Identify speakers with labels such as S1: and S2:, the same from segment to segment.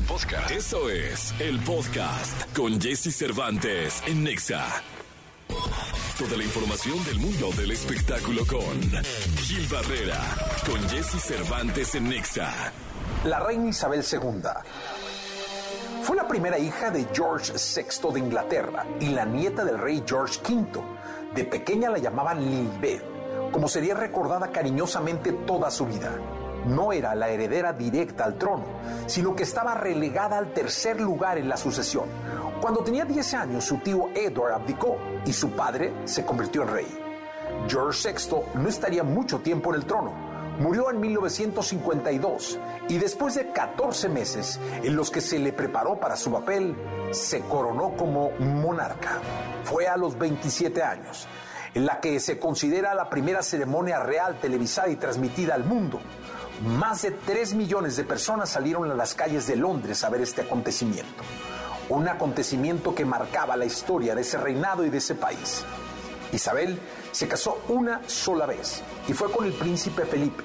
S1: Podcast. Eso es el podcast con Jesse Cervantes en Nexa. Toda la información del mundo del espectáculo con Gil Barrera, con Jesse Cervantes en Nexa.
S2: La reina Isabel II fue la primera hija de George VI de Inglaterra y la nieta del rey George V. De pequeña la llamaban Lilibet, como sería recordada cariñosamente toda su vida no era la heredera directa al trono, sino que estaba relegada al tercer lugar en la sucesión. Cuando tenía 10 años, su tío Edward abdicó y su padre se convirtió en rey. George VI no estaría mucho tiempo en el trono. Murió en 1952 y después de 14 meses en los que se le preparó para su papel, se coronó como monarca. Fue a los 27 años, en la que se considera la primera ceremonia real televisada y transmitida al mundo. Más de 3 millones de personas salieron a las calles de Londres a ver este acontecimiento. Un acontecimiento que marcaba la historia de ese reinado y de ese país. Isabel se casó una sola vez y fue con el príncipe Felipe.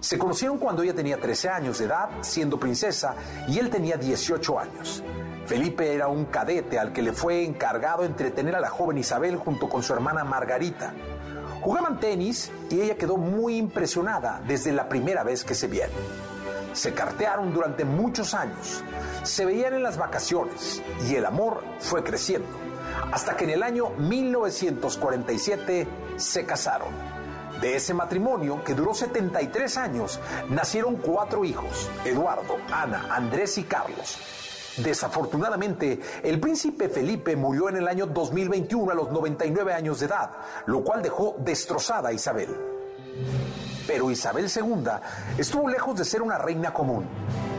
S2: Se conocieron cuando ella tenía 13 años de edad, siendo princesa, y él tenía 18 años. Felipe era un cadete al que le fue encargado entretener a la joven Isabel junto con su hermana Margarita. Jugaban tenis y ella quedó muy impresionada desde la primera vez que se vieron. Se cartearon durante muchos años, se veían en las vacaciones y el amor fue creciendo, hasta que en el año 1947 se casaron. De ese matrimonio, que duró 73 años, nacieron cuatro hijos, Eduardo, Ana, Andrés y Carlos. Desafortunadamente, el príncipe Felipe murió en el año 2021 a los 99 años de edad, lo cual dejó destrozada a Isabel. Pero Isabel II estuvo lejos de ser una reina común.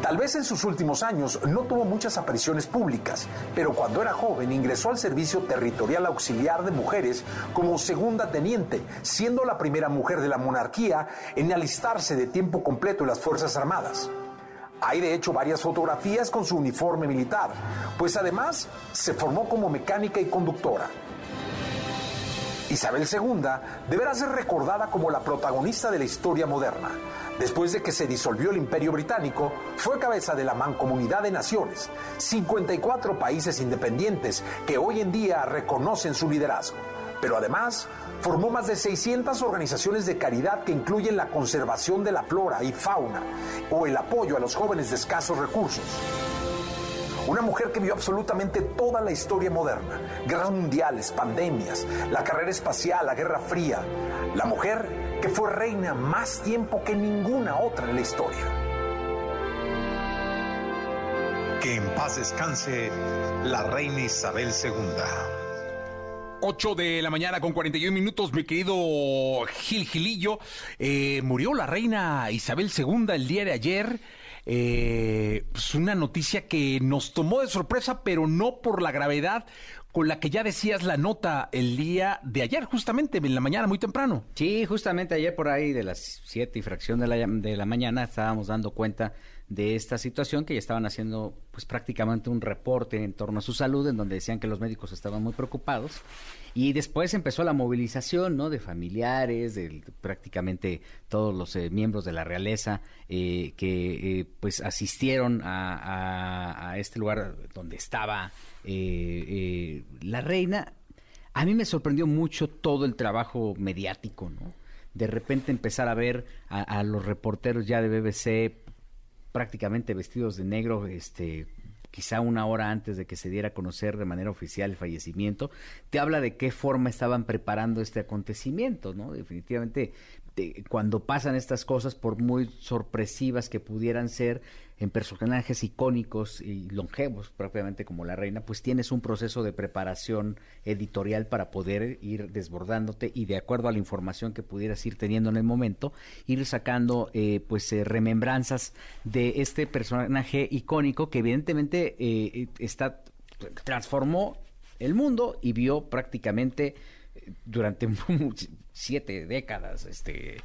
S2: Tal vez en sus últimos años no tuvo muchas apariciones públicas, pero cuando era joven ingresó al Servicio Territorial Auxiliar de Mujeres como segunda teniente, siendo la primera mujer de la monarquía en alistarse de tiempo completo en las Fuerzas Armadas. Hay de hecho varias fotografías con su uniforme militar, pues además se formó como mecánica y conductora. Isabel II deberá ser recordada como la protagonista de la historia moderna. Después de que se disolvió el Imperio Británico, fue cabeza de la Mancomunidad de Naciones, 54 países independientes que hoy en día reconocen su liderazgo. Pero además formó más de 600 organizaciones de caridad que incluyen la conservación de la flora y fauna o el apoyo a los jóvenes de escasos recursos. Una mujer que vio absolutamente toda la historia moderna, guerras mundiales, pandemias, la carrera espacial, la Guerra Fría. La mujer que fue reina más tiempo que ninguna otra en la historia.
S3: Que en paz descanse la reina Isabel II.
S4: 8 de la mañana con 41 minutos, mi querido Gil Gilillo. Eh, murió la reina Isabel II el día de ayer. Eh, pues una noticia que nos tomó de sorpresa, pero no por la gravedad con la que ya decías la nota el día de ayer, justamente en la mañana, muy temprano.
S5: Sí, justamente ayer por ahí de las 7 y fracción de la, de la mañana estábamos dando cuenta de esta situación que ya estaban haciendo pues prácticamente un reporte en torno a su salud en donde decían que los médicos estaban muy preocupados. Y después empezó la movilización no de familiares de prácticamente todos los eh, miembros de la realeza eh, que eh, pues asistieron a, este lugar donde estaba la reina. A mí me sorprendió mucho todo el trabajo mediático no de repente empezar a ver a, a los reporteros ya de BBC prácticamente vestidos de negro, este quizá una hora antes de que se diera a conocer de manera oficial el fallecimiento, te habla de qué forma estaban preparando este acontecimiento, ¿no? Definitivamente, cuando pasan estas cosas, por muy sorpresivas que pudieran ser, en personajes icónicos y longevos, propiamente como la reina, pues tienes un proceso de preparación editorial para poder ir desbordándote y de acuerdo a la información que pudieras ir teniendo en el momento, ir sacando eh, pues eh, remembranzas de este personaje icónico que evidentemente eh, está transformó el mundo y vio prácticamente durante siete décadas este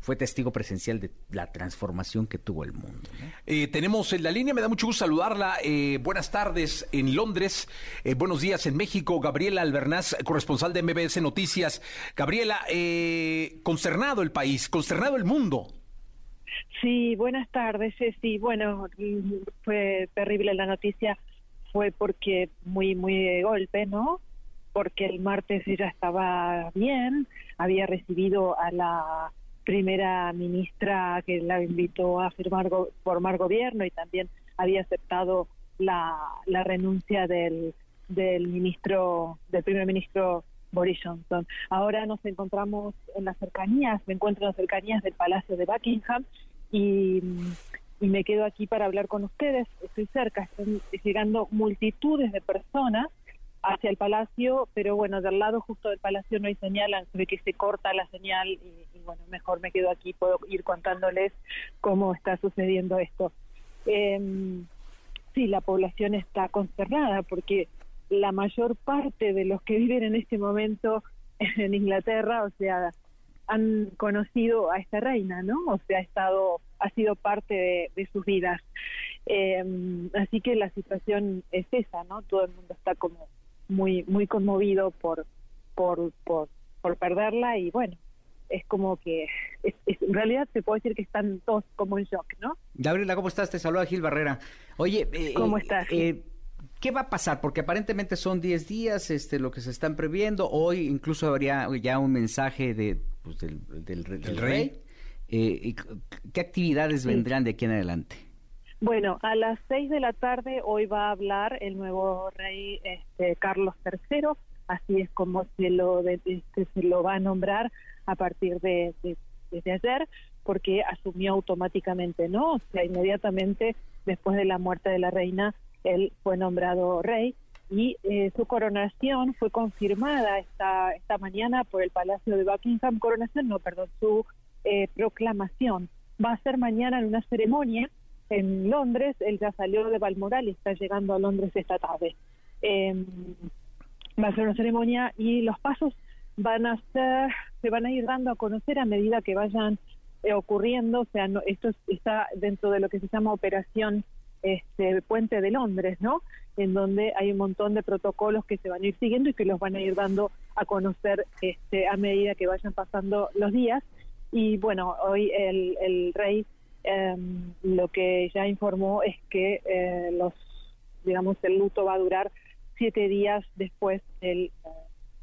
S5: fue testigo presencial de la transformación que tuvo el mundo.
S4: Eh, tenemos en la línea, me da mucho gusto saludarla. Eh, buenas tardes en Londres, eh, buenos días en México. Gabriela Albernaz, corresponsal de MBS Noticias. Gabriela, consternado el país, consternado el mundo.
S6: Sí, buenas tardes, sí, Bueno, fue terrible la noticia, fue porque muy, muy de golpe, ¿no? Porque el martes ella estaba bien, había recibido a la primera ministra que la invitó a firmar formar gobierno y también había aceptado la, la renuncia del, del ministro, del primer ministro Boris Johnson. Ahora nos encontramos en las cercanías, me encuentro en las cercanías del Palacio de Buckingham y, me quedo aquí para hablar con ustedes. Estoy cerca, están llegando multitudes de personas hacia el palacio, pero bueno, del lado justo del palacio no hay señal, ve que se corta la señal y, bueno, mejor me quedo aquí, puedo ir contándoles cómo está sucediendo esto. Eh, sí, la población está consternada porque la mayor parte de los que viven en este momento en Inglaterra, o sea, han conocido a esta reina, ¿no? O sea, ha estado, ha sido parte de, sus vidas. Em, así que la situación es esa, ¿no? Todo el mundo está como muy, muy conmovido por, por, por, por perderla y bueno, es como que en realidad se puede decir que están todos como en shock, ¿no?
S5: Gabriela, ¿cómo estás? Te saluda Gil Barrera. Oye,
S6: eh, ¿cómo estás?
S5: Eh, ¿Qué va a pasar? Porque aparentemente son 10 días este, lo que se están previendo. Hoy incluso habría ya un mensaje de, pues, del, rey. Eh, ¿Qué actividades vendrán de aquí en adelante?
S6: Bueno, a las 6 de la tarde hoy va a hablar el nuevo rey este, Carlos III, así es como se lo, este, se lo va a nombrar a partir de, de, ayer, porque asumió automáticamente, ¿no? O sea, inmediatamente después de la muerte de la reina, él fue nombrado rey y eh, su coronación fue confirmada esta, esta mañana por el Palacio de Buckingham. Coronación, no, perdón, su eh, proclamación. Va a ser mañana en una ceremonia en Londres. Él ya salió de Balmoral y está llegando a Londres esta tarde. Em, va a ser una ceremonia y los pasos van a ser, se van a ir dando a conocer a medida que vayan eh, ocurriendo. O sea, esto está dentro de lo que se llama operación este, Puente de Londres, ¿no? En donde hay un montón de protocolos que se van a ir siguiendo y que los van a ir dando a conocer este, a medida que vayan pasando los días. Y bueno, hoy el, el rey em, lo que ya informó es que eh, los, digamos, el luto va a durar siete días después del,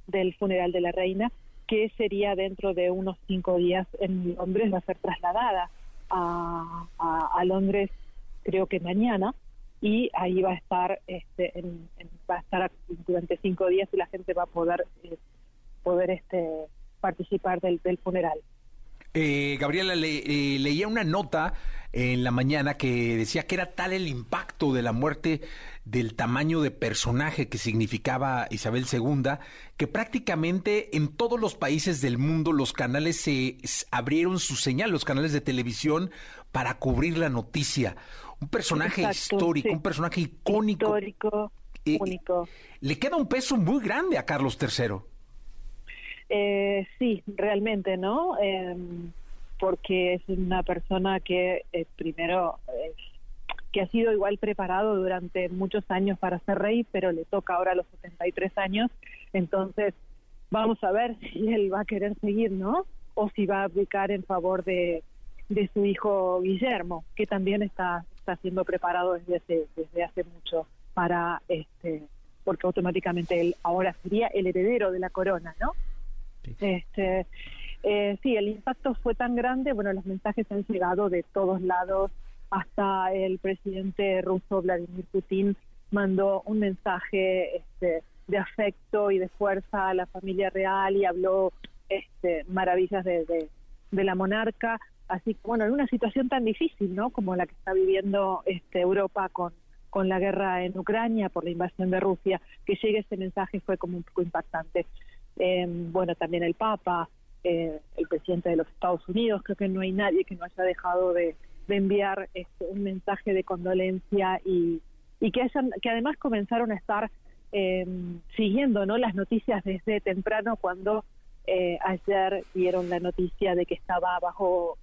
S6: del funeral de la reina, que sería dentro de unos cinco días en Londres, va a ser trasladada a, a Londres creo que mañana, y ahí va a estar, este, va a estar durante cinco días y la gente va a poder, eh, poder este, participar del, funeral.
S4: Eh, Gabriela, eh, leía una nota en la mañana que decía que era tal el impacto de la muerte del tamaño de personaje que significaba Isabel II, que prácticamente en todos los países del mundo los canales se abrieron su señal, los canales de televisión, para cubrir la noticia un personaje histórico, un personaje icónico.
S6: Histórico, único.
S4: Le queda un peso muy grande a Carlos III.
S6: Eh, sí, realmente, ¿no? Em, porque es una persona que eh, primero que ha sido igual preparado durante muchos años para ser rey, pero le toca ahora a los 73 años, entonces vamos a ver si él va a querer seguir, ¿no? O si va a abdicar en favor de, de su hijo Guillermo, que también está está siendo preparado desde hace, desde hace mucho para, este, porque automáticamente él ahora sería el heredero de la corona, ¿no? Este, eh, sí, el impacto fue tan grande, bueno, los mensajes han llegado de todos lados, hasta el presidente ruso Vladimir Putin mandó un mensaje este, de afecto y de fuerza a la familia real y habló este, maravillas de, la monarca. Así que, bueno, en una situación tan difícil, ¿no? Como la que está viviendo este, Europa con, con la guerra en Ucrania por la invasión de Rusia, que llegue ese mensaje fue como un poco impactante. Em, bueno, también el Papa, eh, el presidente de los Estados Unidos, creo que no hay nadie que no haya dejado de, enviar este, un mensaje de condolencia y, y que, hayan, que además comenzaron a estar em, siguiendo ¿no? las noticias desde temprano cuando eh, ayer dieron la noticia de que estaba bajo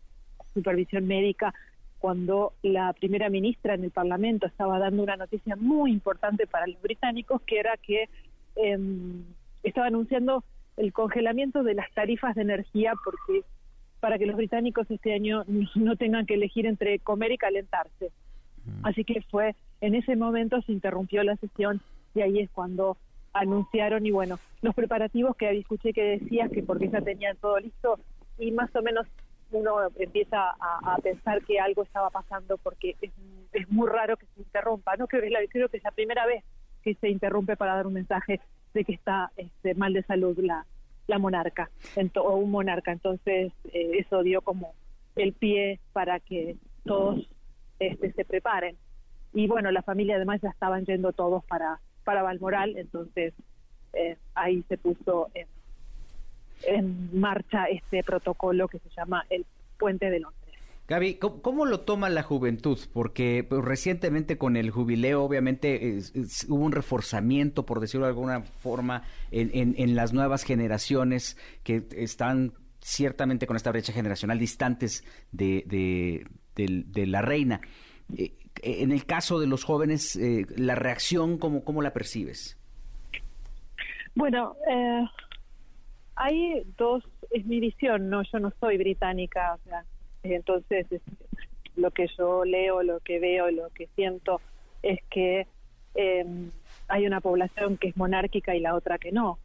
S6: supervisión médica cuando la primera ministra en el Parlamento estaba dando una noticia muy importante para los británicos, que era que em, estaba anunciando el congelamiento de las tarifas de energía porque para que los británicos este año no tengan que elegir entre comer y calentarse.
S5: Mm.
S6: Así que fue, en ese momento se interrumpió la sesión y ahí es cuando anunciaron y bueno, los preparativos que escuché que decías que porque ya tenían todo listo y más o menos uno empieza a, a pensar que algo estaba pasando porque es, es, muy raro que se interrumpa. No creo creo que es la primera vez que se interrumpe para dar un mensaje de que está este, mal de salud la, la monarca o un monarca. Entonces eh, eso dio como el pie para que todos este, se preparen. Y bueno, la familia además ya estaban yendo todos para, para Balmoral, entonces eh, ahí se puso en, en marcha este protocolo que se llama el Puente de Londres.
S5: Gaby, ¿cómo, ¿cómo, lo toma la juventud? Porque pues, recientemente con el jubileo, obviamente, hubo un reforzamiento, por decirlo de alguna forma, en, en, en, las nuevas generaciones que están ciertamente con esta brecha generacional distantes de, de, de, de la reina. Eh, en el caso de los jóvenes, eh, la reacción, ¿cómo, cómo la percibes?
S6: Bueno, eh, hay dos, es mi visión, no, yo no soy británica, o sea, entonces, lo que yo leo, lo que veo, lo que siento es que eh, hay una población que es monárquica y la otra que no.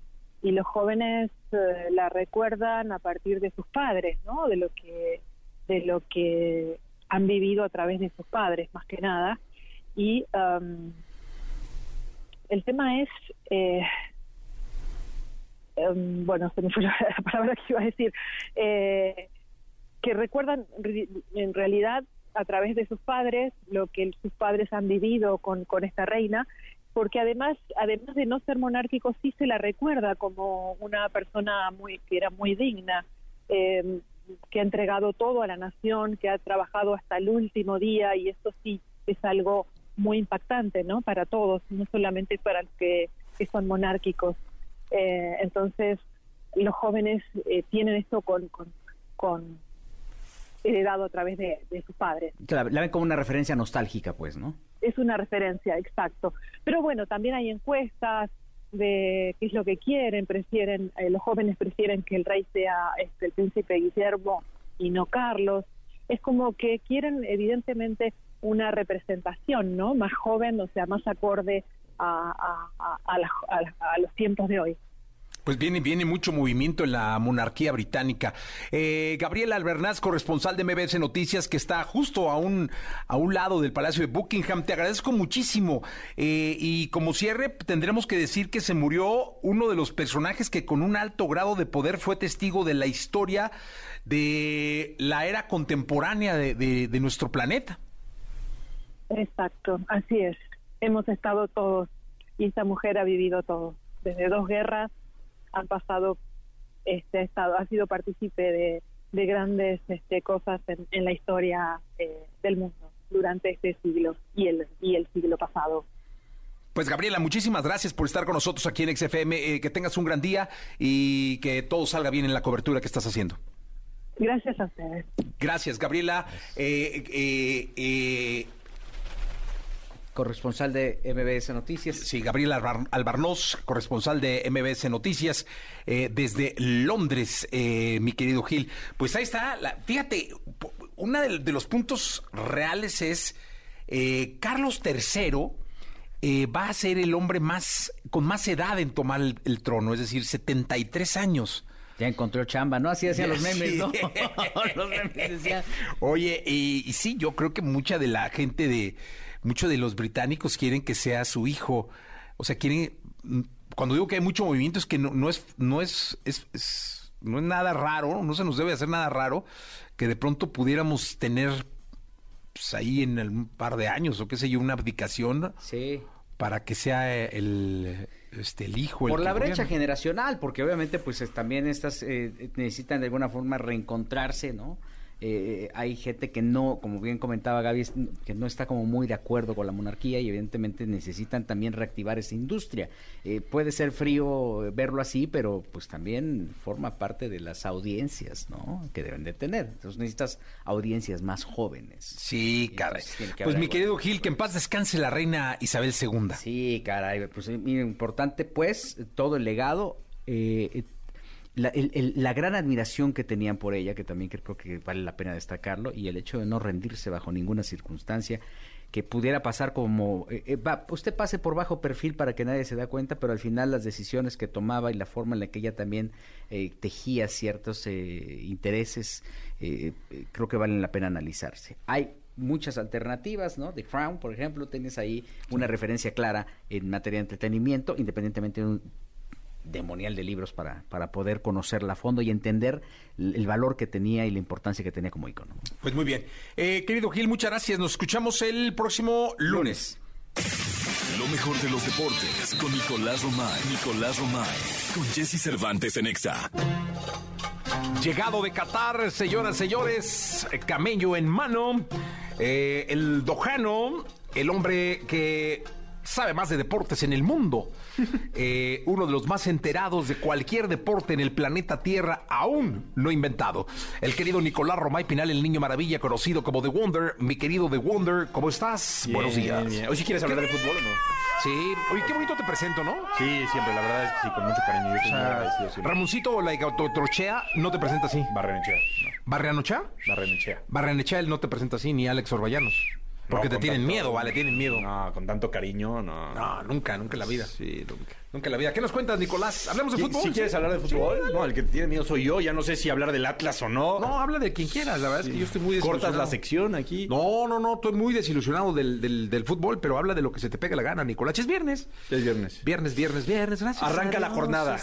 S6: Y los jóvenes eh, la recuerdan a partir de sus padres, ¿no? De lo que de lo que han vivido a través de sus padres, más que nada. Y um, el tema es, eh, um, bueno, se me fue la palabra que iba a decir. Eh, que recuerdan en realidad a través de sus padres lo que sus padres han vivido con, con esta reina, porque además, además de no ser monárquico, sí se la recuerda como una persona muy que era muy digna, eh, que ha entregado todo a la nación, que ha trabajado hasta el último día, y esto sí es algo muy impactante, ¿no? Para todos, no solamente para los que, son monárquicos. Eh, entonces, los jóvenes eh, tienen esto con, con heredado a través de, de sus padres.
S5: Claro, la ven como una referencia nostálgica, pues, ¿no?
S6: Es una referencia, exacto. Pero bueno, también hay encuestas de qué es lo que quieren, prefieren, eh, los jóvenes prefieren que el rey sea este, el príncipe Guillermo y no Carlos. Es como que quieren evidentemente una representación, ¿no? Más joven, o sea, más acorde a, a, a, la, a los tiempos de hoy.
S4: Pues viene, viene mucho movimiento en la monarquía británica. Eh, Albernaz, corresponsal de MBS Noticias, que está justo a un, a un lado del Palacio de Buckingham, te agradezco muchísimo. Eh, y como cierre, tendremos que decir que se murió uno de los personajes que con un alto grado de poder fue testigo de la historia de la era contemporánea de, de, de nuestro planeta.
S6: Exacto, así es. Hemos estado todos y esta mujer ha vivido todo, desde dos guerras han pasado, este, ha, estado, ha sido partícipe de, de grandes este, cosas en, en la historia eh, del mundo durante este siglo y el, y el siglo pasado.
S4: Pues Gabriela, muchísimas gracias por estar con nosotros aquí en XFM. Eh, que tengas un gran día y que todo salga bien en la cobertura que estás haciendo.
S6: Gracias a ustedes.
S4: Gracias, Gabriela. Eh, eh,
S5: corresponsal de MBS Noticias.
S4: Sí, Gabriel Albar Albarnoz, corresponsal de MBS Noticias eh, desde Londres, eh, mi querido Gil. Pues ahí está, la, fíjate, uno de, de, los puntos reales es eh, Carlos III va a ser el hombre más con más edad en tomar el, el trono, es decir, 73 años.
S5: Ya encontró chamba, ¿no? Así decían los memes, ¿no?
S4: los memes decían. Oye, y, y sí, yo creo que mucha de la gente de muchos de los británicos quieren que sea su hijo. O sea, quieren. Cuando digo que hay mucho movimiento es que no, no es, no es, es, es, no es nada raro, no se nos debe hacer nada raro que de pronto pudiéramos tener pues, ahí en un par de años o qué sé yo una abdicación.
S5: Sí.
S4: Para que sea el, este, el hijo.
S5: Por la brecha generacional, porque obviamente pues es, también estas eh, necesitan de alguna forma reencontrarse, ¿no? Eh, hay gente que no, como bien comentaba Gaby, que no está como muy de acuerdo con la monarquía y evidentemente necesitan también reactivar esa industria. Eh, puede ser frío verlo así, pero pues también forma parte de las audiencias, ¿no? Que deben de tener. Entonces necesitas audiencias más jóvenes.
S4: Sí, caray. Pues mi querido Gil, que en paz descanse la reina Isabel II.
S5: Sí, caray. Pues importante, pues, todo el legado. Eh, la, el- el- la gran admiración que tenían por ella, que también creo que vale la pena destacarlo, y el hecho de no rendirse bajo ninguna circunstancia, que pudiera pasar como, eh, eh, va, usted pase por bajo perfil para que nadie se da cuenta, pero al final las decisiones que tomaba y la forma en la que ella también eh, tejía ciertos eh, intereses, eh, eh, creo que valen la pena analizarse. Hay muchas alternativas, ¿no? The Crown, por ejemplo, tienes ahí una referencia clara en materia de entretenimiento, independientemente de un demonial de libros para, para poder conocerla a fondo y entender el valor que tenía y la importancia que tenía como icono.
S4: Pues muy bien. Eh, querido Gil, muchas gracias. Nos escuchamos el próximo lunes.
S1: Lo mejor de los deportes con Nicolás Romay. Nicolás Romay. Con Jesse Cervantes en Exa.
S4: Llegado de Qatar, señoras, señores, eh, camello en mano, eh, el dojano, el hombre que sabe más de deportes en el mundo, eh, uno de los más enterados de cualquier deporte en el planeta Tierra aún no inventado. El querido Nicolás Romay Pinal, el niño maravilla, conocido como The Wonder. Mi querido The Wonder, ¿cómo estás? Buenos días.
S7: Bien. Hoy sí quieres hablar de fútbol o no?
S4: Sí, oye, qué bonito te presento, ¿no?
S7: Sí, siempre, la verdad es que sí, con mucho cariño. Yo agradecido siempre.
S4: Ramoncito, no te presenta así.
S7: Barrenechea. No, Barrenechea.
S4: Barrenechea, él no te presenta así, ni Alex Orballanos. Porque
S7: No,
S4: te tienen
S7: tanto-
S4: miedo, vale, tienen miedo. No.
S7: No, con tanto cariño, no.
S4: nunca, nunca en la vida.
S7: Sí, nunca.
S4: Nunca en la vida. ¿Qué nos cuentas, Nicolás? ¿Hablemos de
S7: ¿Sí,
S4: fútbol?
S7: sí quieres hablar de fútbol? no, el que tiene miedo soy yo. Ya no sé si hablar del Atlas o no.
S4: No, habla de quien quieras. La verdad es que yo estoy muy
S7: Cortas la
S4: desilusionado.
S7: sección aquí.
S4: No, no, no, estoy muy desilusionado del, del, del fútbol, pero habla de lo que se te pega la gana, Nicolás. Es viernes.
S7: Es viernes.
S4: Viernes, viernes, viernes. Gracias.
S7: Arranca la jornada.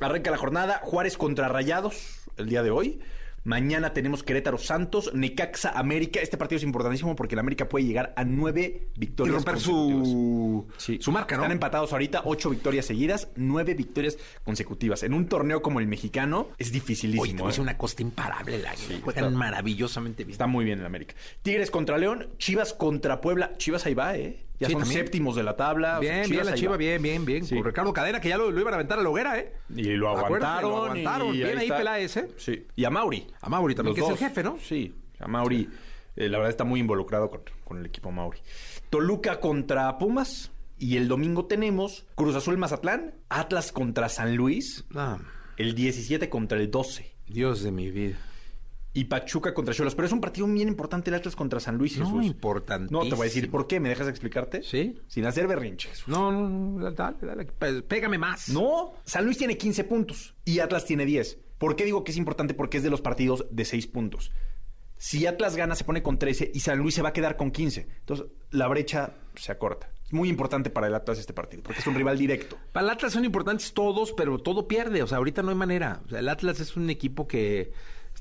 S7: Arranca la jornada. Juárez contra Rayados el día de hoy. Mañana tenemos Querétaro Santos, Necaxa América. Este partido es importantísimo porque el América puede llegar a nueve
S4: Y
S7: victorias.
S4: romper
S7: consecutivas.
S4: su,
S7: Sí.
S4: su marca, ¿no?
S7: Están empatados ahorita, ocho victorias seguidas, nueve victorias consecutivas. En un torneo como el mexicano es dificilísimo.
S4: Oye, te
S7: ¿eh?
S4: una cosa imparable. La juegan
S7: está-
S4: maravillosamente bien.
S7: Está muy bien el América. Tigres contra León, Chivas contra Puebla. Chivas ahí va, ¿eh? Ya
S4: Sí,
S7: son
S4: también.
S7: séptimos de la tabla. o sea,
S4: Bien, bien, la
S7: ahí
S4: chiva,
S7: va.
S4: bien, bien, bien.
S7: Sí.
S4: Con Ricardo Cadena, que ya lo, lo iban a aventar a la hoguera, ¿eh?
S7: Y lo aguantaron.
S4: lo aguantaron.
S7: y
S4: Bien ahí
S7: está.
S4: Peláez, ¿eh?
S7: Sí. Y a Mauri.
S4: A Mauri también,
S7: Los
S4: que es el jefe, ¿no?
S7: Sí. A Mauri, eh, la verdad, está muy involucrado con, con el equipo Mauri. Toluca contra Pumas. Y el domingo tenemos Cruz Azul Mazatlán, Atlas contra San Luis,
S4: Ah,
S7: el 17 contra el 12.
S4: Dios de mi vida.
S7: Y Pachuca contra Cholos. Pero es un partido bien importante el Atlas contra San Luis,
S4: No,
S7: Jesús.
S4: importantísimo.
S7: No, te voy a decir por qué. ¿Me dejas explicarte?
S4: ¿Sí?
S7: Sin hacer berrinche, Jesús.
S4: No, no, no, dale, dale, pe- pégame más.
S7: No, San Luis tiene 15 puntos y Atlas tiene 10. ¿Por qué digo que es importante? Porque es de los partidos de 6 puntos. Si Atlas gana, se pone con 13 y San Luis se va a quedar con 15. Entonces, la brecha se acorta. Es muy importante para el Atlas este partido, porque es un rival directo.
S4: Para el Atlas son importantes todos, pero todo pierde. O sea, ahorita no hay manera. O sea, el Atlas es un equipo que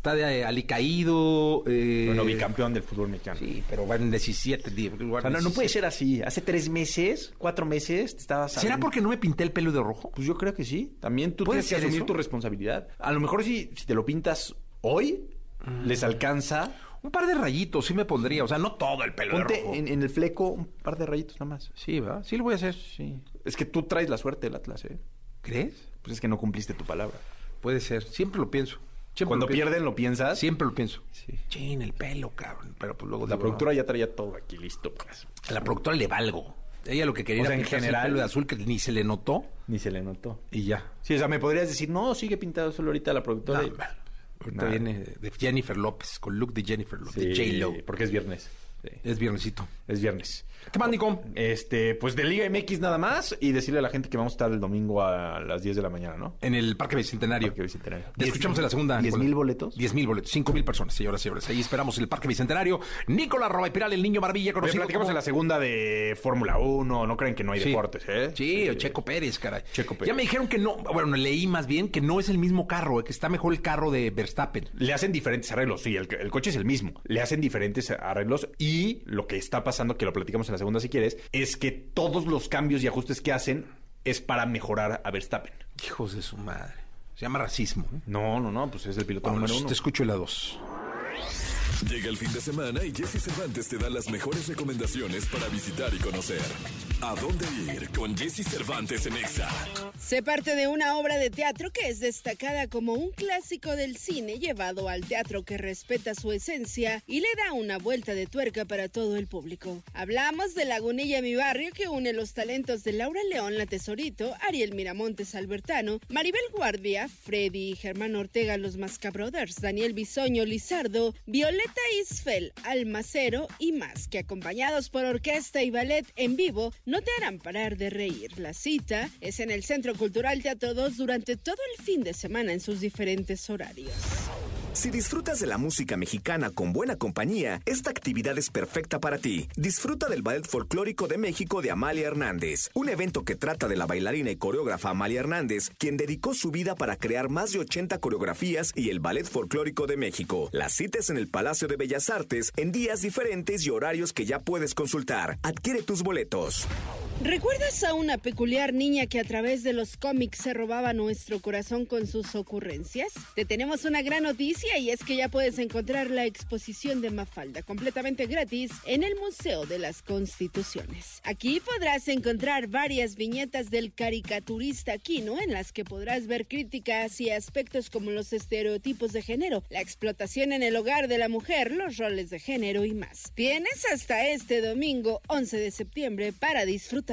S4: está de alicaído. Eh,
S7: Bueno, bicampeón del fútbol mexicano.
S4: Sí, pero va en 17. di-
S7: O sea, no, no puede ser así. Hace tres meses, cuatro meses, te estabas...
S4: ¿Será porque no me pinté el pelo de rojo?
S7: Pues yo creo que sí. También tú
S4: ¿Puede
S7: tienes que asumir
S4: eso?
S7: tu responsabilidad. A lo mejor si, si te lo pintas hoy,
S4: Mm.
S7: les alcanza.
S4: Un par de rayitos sí me pondría. O sea, no todo el pelo de rojo.
S7: en, en el fleco un par de rayitos nada más.
S4: Sí, ¿verdad? Sí lo voy a hacer.
S7: Sí. Es que tú traes la suerte del Atlas, ¿eh?
S4: ¿Crees?
S7: Pues es que no cumpliste tu palabra.
S4: Puede ser. Siempre lo pienso. Siempre
S7: Cuando
S4: lo
S7: pierden, lo piensas.
S4: Siempre lo pienso.
S7: Sí.
S4: Chin, el pelo, cabrón. Pero pues luego
S7: La
S4: digo,
S7: productora ya traía todo aquí listo. Pues.
S4: A la productora le valgo. Ella lo que quería
S7: O sea,
S4: era
S7: en general-
S4: el pelo de azul que ni se le notó
S7: Ni se le notó.
S4: y ya.
S7: Sí, o sea, me podrías decir, no, sigue pintado solo ahorita la productora.
S4: No,
S7: Y-
S4: bueno, ahorita
S7: Nah.
S4: viene de Jennifer López, con look de Jennifer López, de J-Lo.
S7: Porque es viernes.
S4: Es viernesito.
S7: es viernes.
S4: ¿Qué más, Nico?
S7: Este, pues de Liga MX nada más y decirle a la gente que vamos a estar el domingo a las 10 de la mañana, ¿no?
S4: En el Parque Bicentenario.
S7: Parque Bicentenario.
S4: Te escuchamos en la segunda.
S7: ¿Diez
S4: Nicolás.
S7: mil boletos?
S4: 10 mil boletos. 5 mil personas, señoras y señores. Ahí esperamos el Parque Bicentenario. Nicolás Roba y Piral, el niño maravilla
S7: Oye,
S4: conocido
S7: platicamos
S4: como-
S7: en la segunda de Fórmula 1, no creen que no hay
S4: Sí.
S7: deportes, ¿eh?
S4: Sí, o Checo Pérez, caray.
S7: Checo Pérez.
S4: Ya me dijeron que no, bueno, leí más bien que no es el mismo carro, eh, que está mejor el carro de Verstappen.
S7: Le hacen diferentes arreglos, sí, el, el coche es el mismo. Le hacen diferentes arreglos y lo que está pasando, que lo platicamos en la segunda si quieres, es que todos los cambios y ajustes que hacen es para mejorar a Verstappen.
S4: Hijos de su madre. Se llama racismo. ¿eh?
S7: No, no, no, pues es el piloto número uno.
S4: te escucho en la 2.
S1: Llega el fin de semana y Jesse Cervantes te da las mejores recomendaciones para visitar y conocer. ¿A dónde ir con Jesse Cervantes en Exa?
S8: Se parte de una obra de teatro que es destacada como un clásico del cine llevado al teatro que respeta su esencia y le da una vuelta de tuerca para todo el público. Hablamos de Lagunilla Mi Barrio que une los talentos de Laura León La Tesorito, Ariel Miramontes Albertano, Maribel Guardia, Freddy y Germán Ortega Los Masca Brothers, Daniel Bisoño Lizardo, Violeta Isfel, Almacero y más, que acompañados por orquesta y ballet en vivo no te harán parar de reír. La cita es en el Centro Cultural Teatro 2 durante todo el fin de semana en sus diferentes horarios.
S9: Si disfrutas de la música mexicana con buena compañía, esta actividad es perfecta para ti. Disfruta del Ballet Folclórico de México de Amalia Hernández, un evento que trata de la bailarina y coreógrafa Amalia Hernández, quien dedicó su vida para crear más de 80 coreografías y el Ballet Folclórico de México. Las citas en el Palacio de Bellas Artes en días diferentes y horarios que ya puedes consultar. Adquiere tus boletos.
S8: ¿Recuerdas a una peculiar niña que a través de los cómics se robaba nuestro corazón con sus ocurrencias? Te tenemos una gran noticia y es que ya puedes encontrar la exposición de Mafalda completamente gratis en el Museo de las Constituciones. Aquí podrás encontrar varias viñetas del caricaturista Kino en las que podrás ver críticas y aspectos como los estereotipos de género, la explotación en el hogar de la mujer, los roles de género y más. Tienes hasta este domingo 11 de septiembre para disfrutar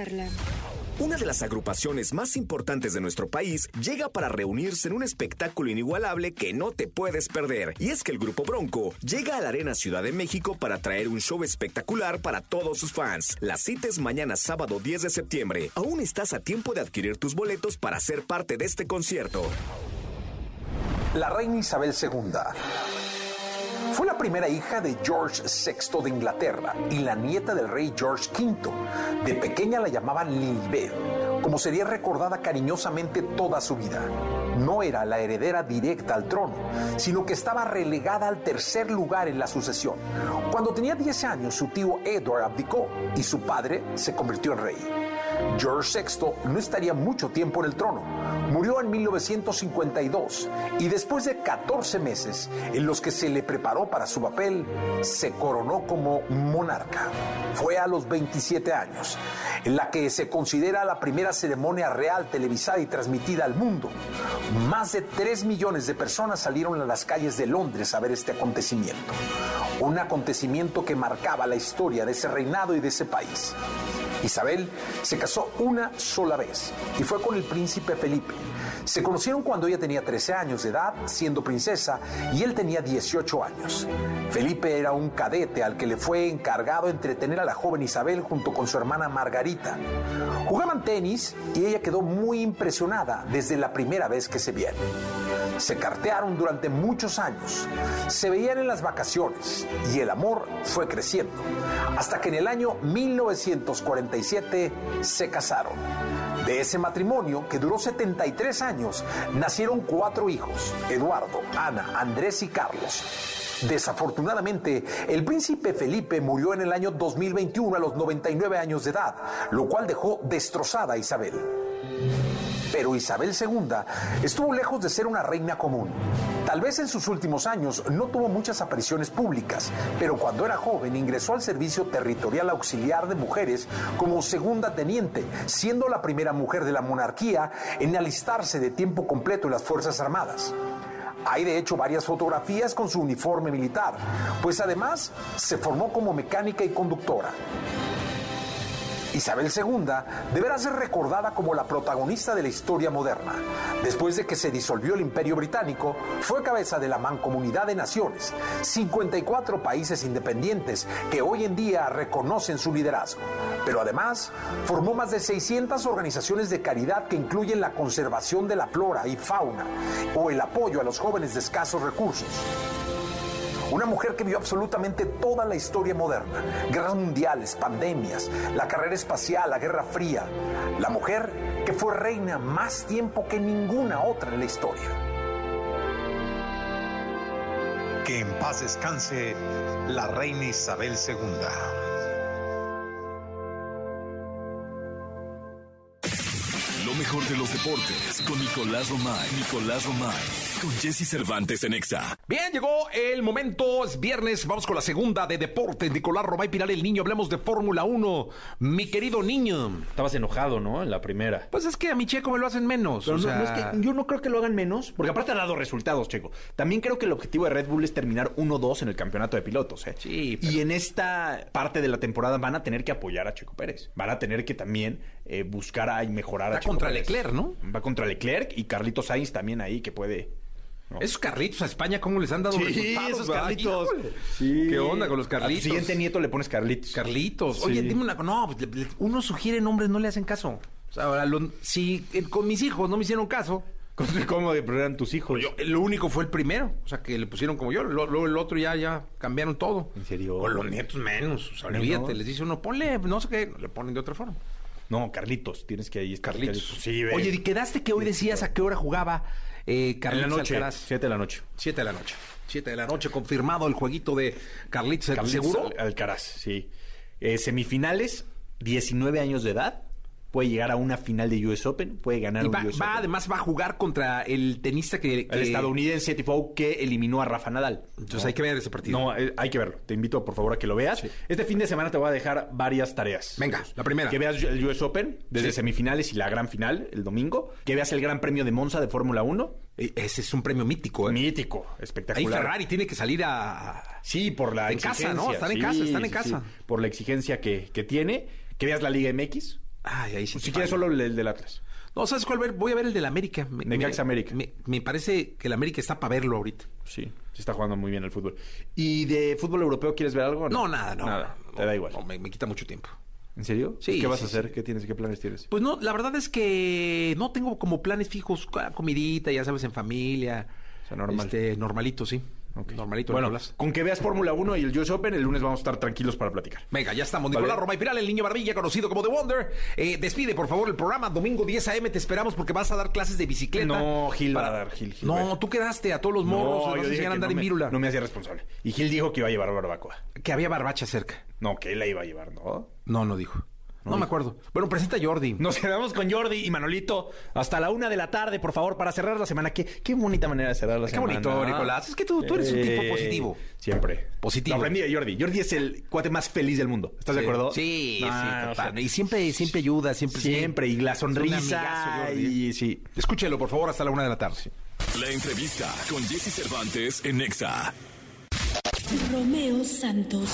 S9: una de las agrupaciones más importantes de nuestro país llega para reunirse en un espectáculo inigualable que no te puedes perder. Y es que el grupo Bronco llega a la Arena Ciudad de México para traer un show espectacular para todos sus fans. La cita es mañana sábado 10 de septiembre. Aún estás a tiempo de adquirir tus boletos para ser parte de este concierto.
S2: La reina Isabel II fue la primera hija de George VI de Inglaterra y la nieta del rey George V. De pequeña la llamaban Lilibet, como sería recordada cariñosamente toda su vida. No era la heredera directa al trono, sino que estaba relegada al tercer lugar en la sucesión. Cuando tenía 10 años, su tío Edward abdicó y su padre se convirtió en rey. George VI no estaría mucho tiempo en el trono. Murió en 1952 y después de 14 meses en los que se le preparó para su papel, se coronó como monarca. Fue a los 27 años, en la que se considera la primera ceremonia real televisada y transmitida al mundo. Más de 3 millones de personas salieron a las calles de Londres a ver este acontecimiento. Un acontecimiento que marcaba la historia de ese reinado y de ese país. Isabel se casó una sola vez y fue con el príncipe Felipe. Se conocieron cuando ella tenía 13 años de edad, siendo princesa, y él tenía 18 años. Felipe era un cadete al que le fue encargado entretener a la joven Isabel junto con su hermana Margarita. Jugaban tenis y ella quedó muy impresionada desde la primera vez que se vieron. Se cartearon durante muchos años, se veían en las vacaciones y el amor fue creciendo, hasta que en el año 1947 se casaron. De ese matrimonio, que duró 73 años, nacieron cuatro hijos, Eduardo, Ana, Andrés y Carlos. Desafortunadamente, el príncipe Felipe murió en el año 2021 a los 99 años de edad, lo cual dejó destrozada a Isabel. Pero Isabel II estuvo lejos de ser una reina común. Tal vez en sus últimos años no tuvo muchas apariciones públicas, pero cuando era joven ingresó al Servicio Territorial Auxiliar de Mujeres como segunda teniente, siendo la primera mujer de la monarquía en alistarse de tiempo completo en las Fuerzas Armadas. Hay de hecho varias fotografías con su uniforme militar, pues además se formó como mecánica y conductora. Isabel II deberá ser recordada como la protagonista de la historia moderna. Después de que se disolvió el Imperio Británico, fue cabeza de la Mancomunidad de Naciones, 54 países independientes que hoy en día reconocen su liderazgo. Pero además, formó más de 600 organizaciones de caridad que incluyen la conservación de la flora y fauna o el apoyo a los jóvenes de escasos recursos. Una mujer que vio absolutamente toda la historia moderna, guerras mundiales, pandemias, la carrera espacial, la Guerra Fría. La mujer que fue reina más tiempo que ninguna otra en la historia.
S3: Que en paz descanse la reina Isabel II.
S1: Mejor de los deportes con Nicolás Romay. Nicolás Romay. Con Jesse Cervantes en Exa.
S4: Bien, llegó el momento, es viernes, vamos con la segunda de deportes. Nicolás Romay Piral, el niño, hablemos de Fórmula 1. Mi querido niño.
S7: Estabas enojado, ¿no? En la primera.
S4: Pues es que a mi Checo me lo hacen menos.
S7: Pero
S4: o
S7: no-
S4: sea,
S7: no es que yo no creo que lo hagan menos, porque aparte ha dado resultados, Checo. También creo que el objetivo de Red Bull es terminar 1-2 en el campeonato de pilotos, ¿eh?
S4: Sí, pero-
S7: Y en esta parte de la temporada van a tener que apoyar a Checo Pérez. Van a tener que también eh, buscar a y mejorar a
S4: Va
S7: Checo
S4: contra
S7: Pérez.
S4: Leclerc, ¿no?
S7: Va contra Leclerc y Carlitos Sainz también ahí que puede. ¿no?
S4: Esos Carlitos a España, ¿cómo les han dado
S7: Sí,
S4: resultados?
S7: esos? Carlitos. Sí.
S4: ¿Qué onda con los
S7: A tu
S4: Carlitos?
S7: siguiente nieto le pones Carlitos.
S4: Carlitos.
S7: Sí.
S4: Oye, dime una cosa. No, pues, uno sugiere nombres, no le hacen caso. O sea, ahora, lo- si eh, con mis hijos no me hicieron caso,
S7: ¿Cómo de eran tus hijos?
S4: yo, lo único fue el primero. O sea, que le pusieron como yo. Luego el otro ya, ya cambiaron todo.
S7: ¿En serio?
S4: Con los nietos menos. O sea, olvídate. Les dice uno, ponle, no sé qué, le ponen de otra forma.
S7: No, Carlitos. Tienes que ahí estar.
S4: Carlitos.
S7: Sí, ve.
S4: Oye, ¿y quedaste que hoy decías a qué hora jugaba eh,
S7: en la
S4: Carlitos
S7: noche.
S4: Alcaraz?
S7: 7 de la noche.
S4: Siete de la noche. Siete de la noche, confirmado el jueguito de Carlitos.
S7: Carlitos
S4: ¿Seguro?
S7: Al- Alcaraz, sí. Eh, semifinales, 19 años de edad. Puede llegar a una final de US Open. Puede ganar
S4: Y
S7: un
S4: va,
S7: US
S4: va,
S7: Open.
S4: además va a jugar contra el tenista que... que-
S7: El estadounidense Tifoe que eliminó a Rafa Nadal.
S4: Entonces hay que ver ese partido.
S7: No, eh, hay que verlo. Te invito, por favor, a que lo veas. Este fin de semana te voy a dejar varias tareas.
S4: Venga, la primera.
S7: Que veas el US Open, desde
S4: Sí.
S7: semifinales y la gran final, el domingo. Que veas el Gran Premio de Monza de Fórmula 1.
S4: Eh, Ese es un premio mítico, ¿eh?
S7: Mítico,
S4: Ahí
S7: espectacular.
S4: Ferrari tiene que salir a...
S7: Sí, por la
S4: En casa. ¿no? Están en
S7: sí,
S4: casa, están en casa.
S7: Por la exigencia que, que tiene. Que veas la Liga MX.
S4: Ay, ahí sí.
S7: Si
S4: te
S7: quieres solo el, el del Atlas.
S4: No, ¿sabes cuál ver? Voy a ver el del América. Me,
S7: Necaxa América.
S4: Me, me parece que el América está para verlo ahorita.
S7: Sí, se está jugando muy bien el fútbol. ¿Y de fútbol europeo quieres ver algo? o
S4: No, nada, no.
S7: Nada,
S4: no,
S7: te da igual.
S4: no, me, me quita mucho tiempo.
S7: ¿En serio?
S4: Sí,
S7: ¿Qué vas
S4: sí,
S7: a hacer?
S4: sí.
S7: ¿Qué tienes? ¿Qué planes tienes?
S4: Pues no, la verdad es que no tengo como planes fijos, ah, comidita, ya sabes, en familia.
S7: O sea, normal.
S4: Este, normalito, sí. Normalito,
S7: Bueno,
S4: Nicolás.
S7: con que veas Fórmula 1 y el US Open, el lunes vamos a estar tranquilos para platicar.
S4: Venga, ya estamos.
S7: Vale.
S4: Nicolás Roma y Piral, el niño barbilla, conocido como The Wonder. Eh, despide, por favor, el programa. Domingo 10 a.m. te esperamos porque vas a dar clases de bicicleta.
S7: No, Gil va a dar, Gil, Gil,
S4: No, tú quedaste a todos los morros. No, a
S7: dije
S4: a andar
S7: no
S4: en.
S7: No me hacía responsable. Y Gil dijo que iba a llevar barbacoa.
S4: Que había barbacha cerca.
S7: No, que él la iba a llevar, ¿no?
S4: No, no dijo. No, me acuerdo. Bueno, presenta a Jordi.
S7: Nos quedamos con Jordi y Manolito hasta la una de la tarde, por favor, para cerrar la semana. Qué, qué bonita manera de cerrar la
S4: Qué
S7: semana.
S4: bonito, Nicolás. Es que tú- tú eres un tipo positivo.
S7: Siempre.
S4: Positivo.
S7: Lo aprendí de Jordi. Jordi es el cuate más feliz del mundo. ¿Estás de acuerdo?
S4: Sí,
S7: No,
S4: sí,
S7: o
S4: total.
S7: sea,
S4: y siempre, siempre ayuda, siempre.
S7: Siempre. Y la sonrisa.
S4: amigazo, ¿eh?
S7: y sí.
S4: Escúchelo, por favor, hasta la una de la tarde.
S1: La entrevista con Jesse Cervantes en Nexa.
S10: Romeo Santos.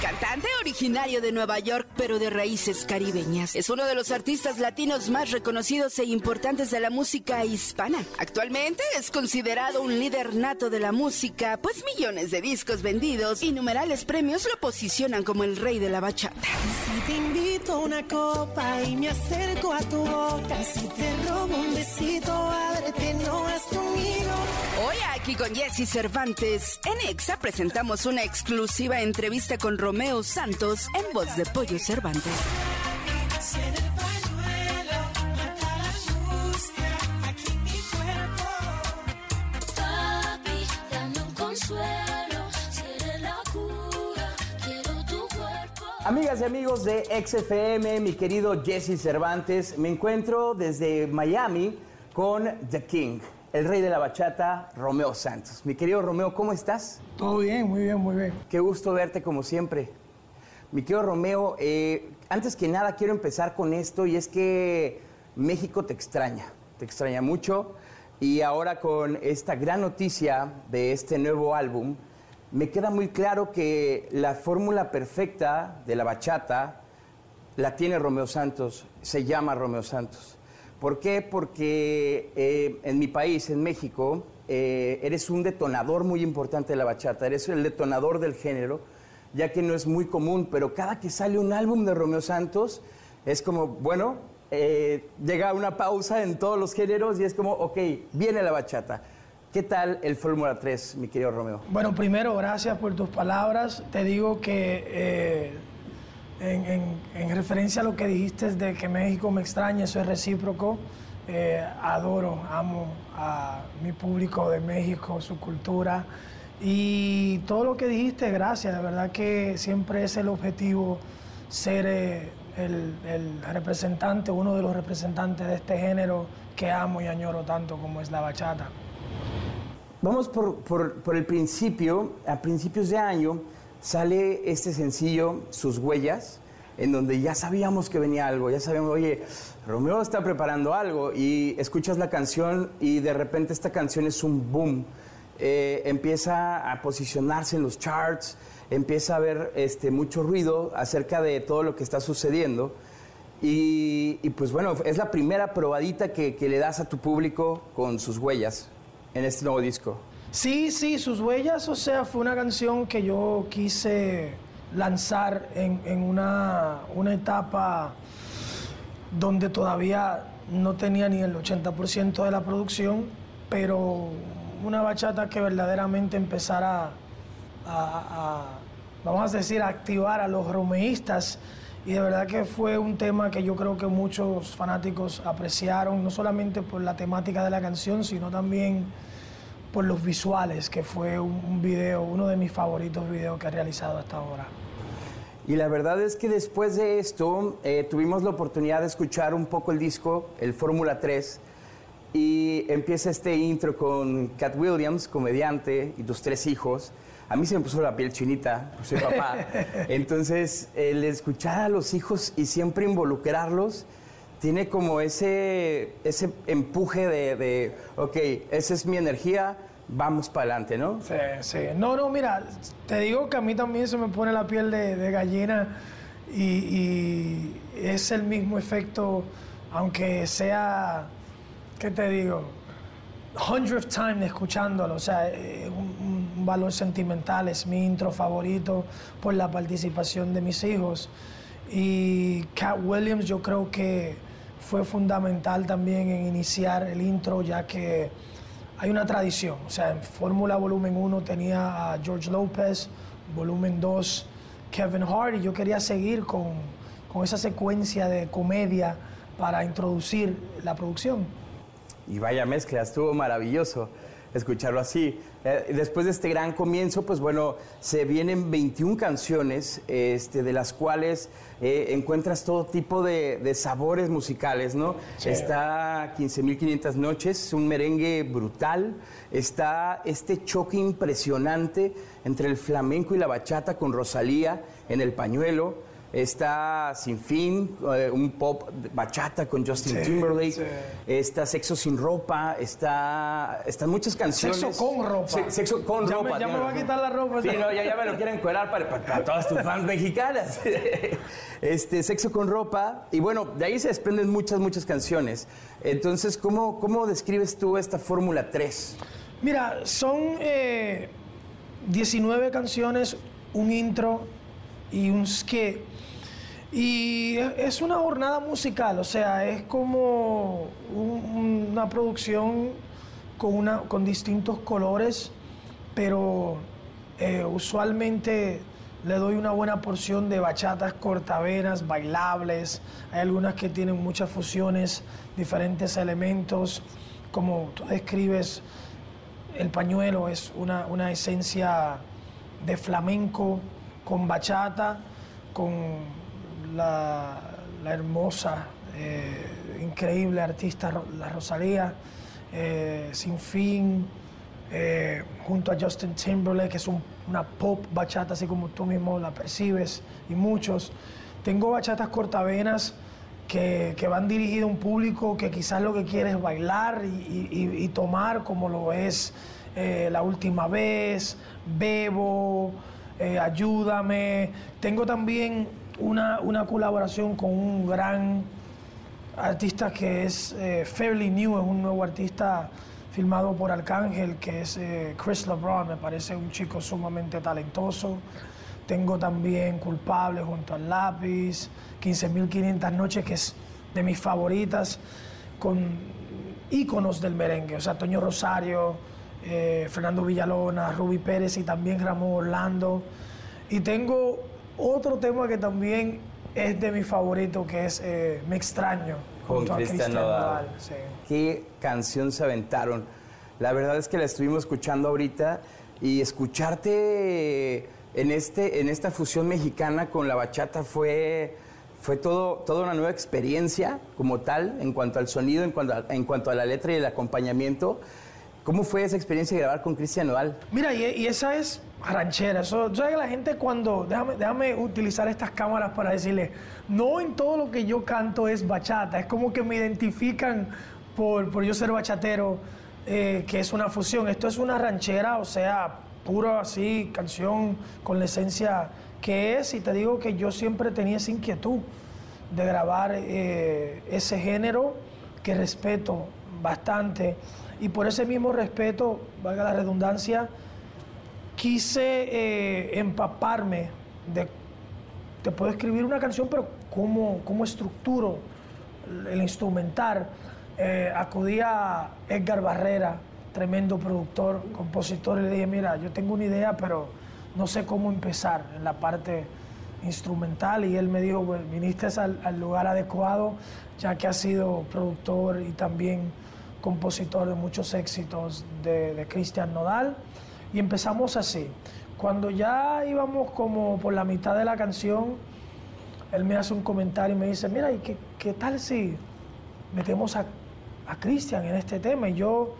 S8: Cantante originario de Nueva York, pero de raíces caribeñas. Es uno de los artistas latinos más reconocidos e importantes de la música hispana. Actualmente es considerado un líder nato de la música, pues millones de discos vendidos y numerales premios lo posicionan como el rey de la bachata.
S10: Si te invito a una copa y me acerco a tu boca, si te robo un besito, ábrete, no vas conmigo.
S8: Hoy aquí con Jesse Cervantes, en Exa presentamos una exclusiva entrevista con Romeo Santos en voz de Pollo Cervantes.
S11: Amigas y amigos de XFM, mi querido Jesse Cervantes, me encuentro desde Miami con The King, el rey de la bachata, Romeo Santos. Mi querido Romeo, ¿cómo estás?
S12: Todo bien, muy bien, muy bien.
S11: Qué gusto verte como siempre. Mi querido Romeo, eh, antes que nada quiero empezar con esto y es que México te extraña, te extraña mucho y ahora con esta gran noticia de este nuevo álbum, me queda muy claro que la fórmula perfecta de la bachata la tiene Romeo Santos, se llama Romeo Santos. ¿Por qué? Porque eh, en mi país, en México, eh, eres un detonador muy importante de la bachata, eres el detonador del género, ya que no es muy común, pero cada que sale un álbum de Romeo Santos, es como, bueno, eh, llega una pausa en todos los géneros y es como, ok, viene la bachata. ¿Qué tal el Fórmula 3, mi querido Romeo?
S12: Bueno, primero, gracias por tus palabras. Te digo que eh, en, en- en referencia a lo que dijiste de que México me extraña, eso es recíproco. Eh, adoro, amo a mi público de México, su cultura. Y todo lo que dijiste, gracias. De verdad que siempre es el objetivo ser eh, el, representante, uno de los representantes de este género que amo y añoro tanto como es la bachata.
S11: Vamos por- por el principio. A principios de año sale este sencillo, Sus Huellas, en donde ya sabíamos que venía algo, ya sabíamos, oye, Romeo está preparando algo y escuchas la canción y de repente esta canción es un boom. Eh, empieza a posicionarse en los charts, empieza a haber este, mucho ruido acerca de todo lo que está sucediendo. Y, y, pues bueno, es la primera probadita que, que le das a tu público con sus huellas en este nuevo disco.
S12: Sí, sí, sus huellas, o sea, fue una canción que yo quise lanzar en, una, una etapa donde todavía no tenía ni el 80% de la producción, pero una bachata que verdaderamente empezara a, a- vamos a decir, a activar a los romeístas. Y de verdad que fue un tema que yo creo que muchos fanáticos apreciaron, no solamente por la temática de la canción, sino también por los visuales, que fue un, un video, uno de mis favoritos videos que he realizado hasta ahora.
S11: Y la verdad es que después de esto eh, tuvimos la oportunidad de escuchar un poco el disco, el Fórmula 3, y empieza este intro con Cat Williams, comediante, y tus tres hijos. A mí se me puso la piel chinita, pues soy papá. Entonces, el escuchar a los hijos y siempre involucrarlos, tiene como ese, ese empuje de, de, ok, esa es mi energía, vamos para adelante, ¿no?
S12: Sí, sí. No, no, mira, te digo que a mí también se me pone la piel de, gallina y, es el mismo efecto, aunque sea, ¿qué te digo? Hundredth time escuchándolo, o sea, eh, un, un valor sentimental, es mi intro favorito por la participación de mis hijos. Y Cat Williams yo creo que fue fundamental también en iniciar el intro, ya que hay una tradición. O sea, en Fórmula Volumen 1 tenía a George López, Volumen 2 Kevin Hart, y yo quería seguir con, con esa secuencia de comedia para introducir la producción.
S11: Y vaya mezcla, estuvo maravilloso escucharlo así. Eh, después de este gran comienzo, pues bueno, se vienen 21 canciones, este, de las cuales eh, encuentras todo tipo de, de sabores musicales, ¿no?
S12: Sí.
S11: Está 15.500 noches, un merengue brutal, está este choque impresionante entre el flamenco y la bachata con Rosalía en el pañuelo. Está Sin Fin, eh, un pop bachata con Justin
S12: Sí,
S11: Timberlake.
S12: sí.
S11: Está Sexo sin ropa, está, están muchas canciones.
S12: Sexo con ropa.
S11: Se- sexo con
S12: Ya me-
S11: ropa.
S12: ya me va a quitar la ropa.
S11: Sí, no, ya, ya me lo quieren para, para- para todas tus fans mexicanas. Este, Sexo con ropa. Y bueno, de ahí se desprenden muchas, muchas canciones. Entonces, ¿cómo, cómo describes tú esta Fórmula 3?
S12: Mira, son eh, 19 canciones, un intro y un skit. Y es una jornada musical, o sea, es como un- una producción con, una, con distintos colores, pero eh, usualmente le doy una buena porción de bachatas cortavenas, bailables. Hay algunas que tienen muchas fusiones, diferentes elementos, como tú describes, el pañuelo es una, una esencia de flamenco con bachata, con la, hermosa, eh, increíble artista la Rosalía, eh, Sin Fin, eh, junto a Justin Timberlake, que es un- una pop bachata, así como tú mismo la percibes, y muchos. Tengo bachatas cortavenas que, van dirigidas a un público que quizás lo que quiere es bailar y, tomar, como lo es La Última Vez, Bebo, eh, Ayúdame. Tengo también una, una colaboración con un gran artista que es eh, Fairly New, es un nuevo artista filmado por Arcángel, que es eh, Chris LeBron, me parece un chico sumamente talentoso. Tengo también Culpable junto al lápiz, 15.500 noches, que es de mis favoritas, con íconos del merengue, o sea, Toño Rosario, eh, Fernando Villalona, Ruby Pérez y también Ramón Orlando. Y tengo otro tema que también es de mis favoritos, que es eh, Me extraño,
S11: Con Cristian Nodal.
S12: Nodal. sí.
S11: ¿Qué canción se aventaron? La verdad es que la estuvimos escuchando ahorita y escucharte en, este, en esta fusión mexicana con la bachata fue, fue todo, toda una nueva experiencia como tal, en cuanto al sonido, en cuanto a, en cuanto a la letra y el acompañamiento. ¿Cómo fue esa experiencia de grabar con Cristian Nodal?
S12: Mira, y, esa es ranchera. Eso, ¿sabes que la gente cuando... Déjame, déjame utilizar estas cámaras para decirle, no en todo lo que yo canto es bachata. Es como que me identifican por, por yo ser bachatero, eh, que es una fusión. Esto es una ranchera, o sea, pura así, canción con la esencia que es. Y te digo que yo siempre tenía esa inquietud de grabar eh, ese género que respeto bastante. Y por ese mismo respeto, valga la redundancia, quise eh, empaparme de, te puedo escribir una canción, pero cómo, cómo estructuro el instrumental. Eh, acudí a Edgar Barrera, tremendo productor, compositor, y le dije, mira, yo tengo una idea, pero no sé cómo empezar en la parte instrumental. Y él me dijo, bueno, viniste al, al lugar adecuado, ya que has sido productor y también compositor de muchos éxitos de, de Cristian Nodal. Y empezamos así. Cuando ya íbamos como por la mitad de la canción, él me hace un comentario y me dice, mira, ¿y qué, qué tal si metemos a, a Cristian en este tema? Y yo,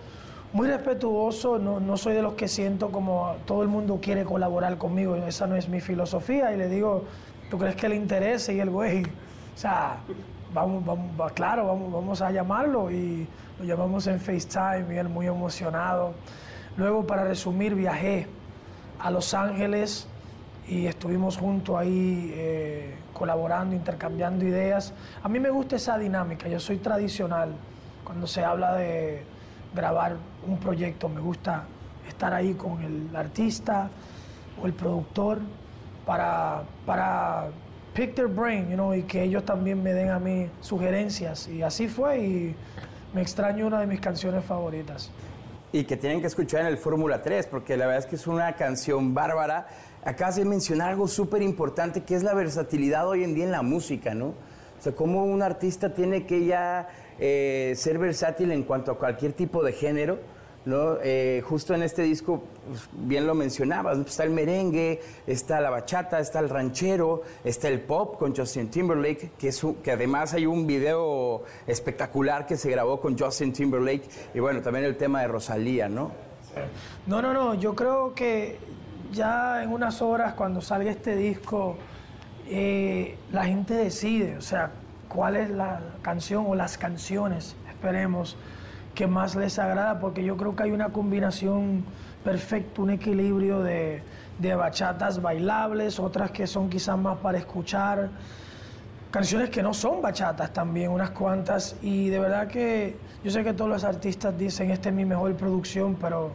S12: muy respetuoso, no, no soy de los que siento como todo el mundo quiere colaborar conmigo, esa no es mi filosofía. Y le digo, ¿tú crees que le interese? Y el güey, o sea, vamos, vamos, va- claro, vamos, vamos a llamarlo. Y lo llamamos en FaceTime y él muy emocionado. Luego, para resumir, viajé a Los Ángeles y estuvimos juntos ahí eh, colaborando, intercambiando ideas. A mí me gusta esa dinámica, yo soy tradicional. Cuando se habla de grabar un proyecto, me gusta estar ahí con el artista o el productor para, para pick their brain, you know, y que ellos también me den a mí sugerencias. Y así fue y me extraño una de mis canciones favoritas.
S11: Y que tienen que escuchar en el Fórmula 3, porque la verdad es que es una canción bárbara. Acabas de mencionar algo súper importante, que es la versatilidad hoy en día en la música, ¿no? O sea, cómo un artista tiene que ya eh, ser versátil en cuanto a cualquier tipo de género, ¿no? Eh, justo en este disco, pues, bien lo mencionabas, está el merengue, está la bachata, está el ranchero, está el pop con Justin Timberlake, que, es un- que además hay un video espectacular que se grabó con Justin Timberlake, y bueno, también el tema de Rosalía, ¿no?
S12: No, no, no, yo creo que ya en unas horas cuando salga este disco, eh, la gente decide, o sea, cuál es la canción o las canciones, esperemos, que más les agrada, porque yo creo que hay una combinación perfecta, un equilibrio de, de bachatas bailables, otras que son quizás más para escuchar, canciones que no son bachatas también, unas cuantas, y de verdad que yo sé que todos los artistas dicen, esta es mi mejor producción, pero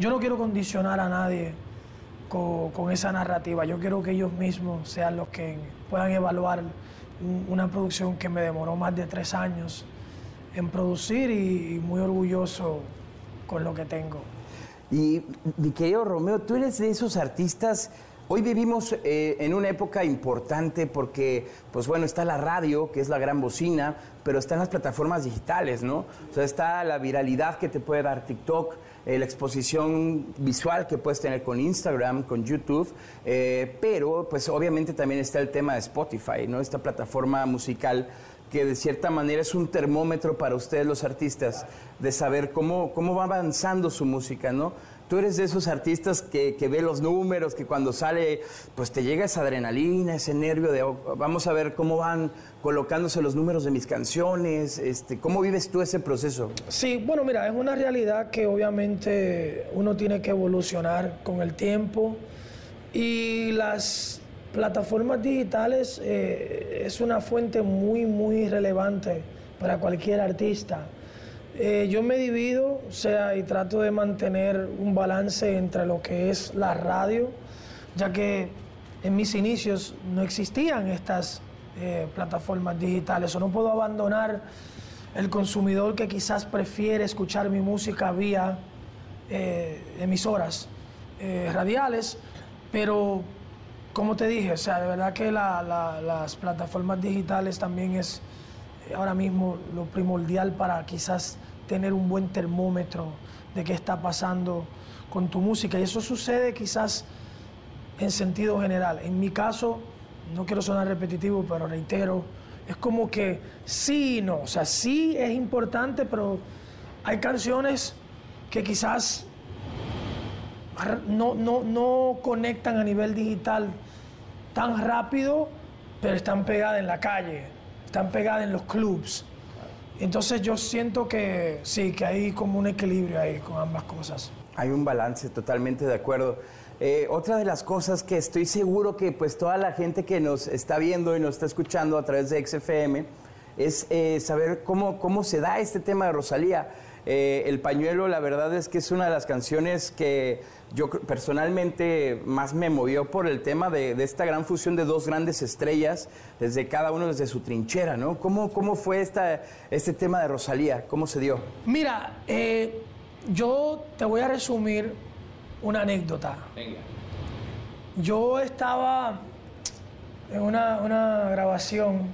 S12: yo no quiero condicionar a nadie con, con esa narrativa, yo quiero que ellos mismos sean los que puedan evaluar un- una producción que me demoró más de tres años en producir y, muy orgulloso con lo que tengo.
S11: Y mi querido Romeo, tú eres de esos artistas. Hoy vivimos eh, en una época importante porque, pues bueno, está la radio, que es la gran bocina, pero están las plataformas digitales, ¿no? O sea, está la viralidad que te puede dar TikTok, eh, la exposición visual que puedes tener con Instagram, con YouTube, eh, pero pues obviamente también está el tema de Spotify, ¿no? Esta plataforma musical que de cierta manera es un termómetro para ustedes los artistas de saber cómo, cómo va avanzando su música, ¿no? Tú eres de esos artistas que, que ve los números, que cuando sale, pues te llega esa adrenalina, ese nervio de, oh, vamos a ver cómo van colocándose los números de mis canciones, este, ¿cómo vives tú ese proceso?
S12: Sí, bueno, mira, es una realidad que obviamente uno tiene que evolucionar con el tiempo y las plataformas digitales eh, es una fuente muy, muy relevante para cualquier artista. Eh, yo me divido, o sea, y trato de mantener un balance entre lo que es la radio, ya que en mis inicios no existían estas eh, plataformas digitales, o no puedo abandonar el consumidor que quizás prefiere escuchar mi música vía emisoras radiales, pero como te dije, o sea, de verdad que la- la- las plataformas digitales también es eh, ahora mismo lo primordial para quizás tener un buen termómetro de qué está pasando con tu música. Y eso sucede quizás en sentido general. En mi caso, no quiero sonar repetitivo, pero reitero, es como que sí y no. O sea, sí es importante, pero hay canciones que quizás no, no, no conectan a nivel digital tan rápido, pero están pegadas en la calle, están pegadas en los clubs. Entonces yo siento que sí, que hay como un equilibrio ahí con ambas cosas.
S11: Hay un balance, totalmente de acuerdo. Eh, otra de las cosas que estoy seguro que pues toda la gente que nos está viendo y nos está escuchando a través de XFM es eh, saber cómo, cómo se da este tema de Rosalía. Eh, el pañuelo, la verdad es que es una de las canciones que yo personalmente más me movió por el tema de, de esta gran fusión de dos grandes estrellas, desde cada uno desde su trinchera, ¿no? ¿Cómo, cómo fue esta, este tema de Rosalía? ¿Cómo se dio?
S12: Mira, eh, yo te voy a resumir una anécdota. Yo estaba en una, una grabación